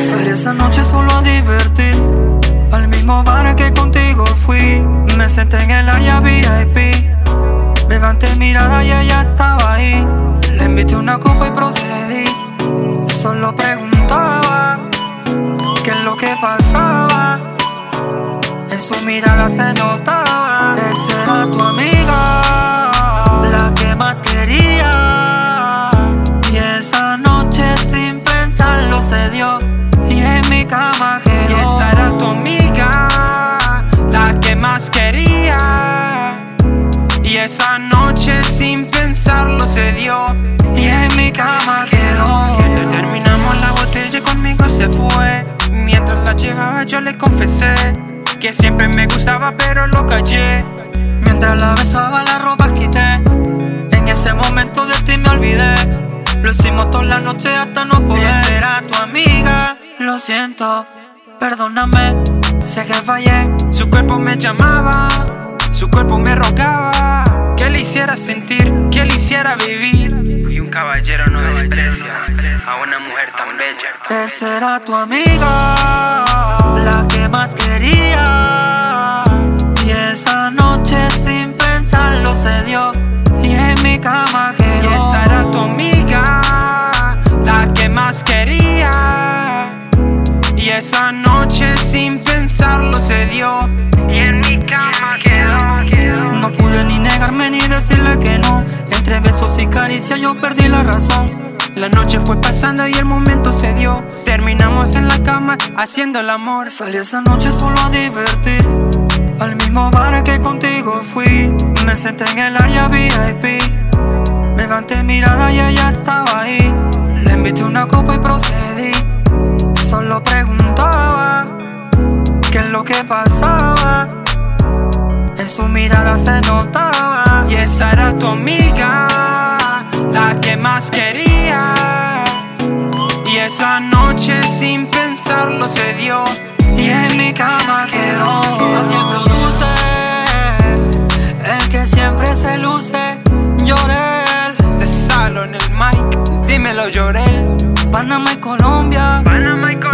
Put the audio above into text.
Salí esa noche solo a divertir. Al mismo bar que contigo fui. Me senté en el área VIP. Levanté mirada y ella estaba ahí. Le invité una copa y procedí. Solo preguntaba qué es lo que pasaba. En su mirada se notaba. Esa era tu amiga, Y esa era tu amiga, la que más quería. Y esa noche sin pensarlo se dio. Y en mi cama quedó. Terminamos la botella y conmigo se fue. Mientras la llevaba yo le confesé que siempre me gustaba pero lo callé. Mientras la besaba la ropa quité. En ese momento de ti me olvidé. Lo hicimos toda la noche hasta no poder. Era tu amiga, lo siento, perdóname, sé que fallé. Su cuerpo me llamaba, su cuerpo me rogaba que le hiciera sentir, que le hiciera vivir. Y un caballero no desprecia a una mujer tan bella. Esa era tu amiga, que no. Entre besos y caricias yo perdí la razón. La noche fue pasando y el momento se dio. Terminamos en la cama haciendo el amor. Salí esa noche solo a divertir. Al mismo bar que contigo fui. Me senté en el área VIP. Levanté mirada y ella estaba ahí. Le invité una copa y procedí. Solo preguntaba qué es lo que pasaba. En su mirada se notaba. Y esa era tu amiga, la que más quería. Y esa noche sin pensarlo se dio. Y en mi cama quedó. Nadie produce. El que siempre se luce. Lloré. De salo en el mic, dímelo lloré. Panamá y Colombia. Panamá y Colombia.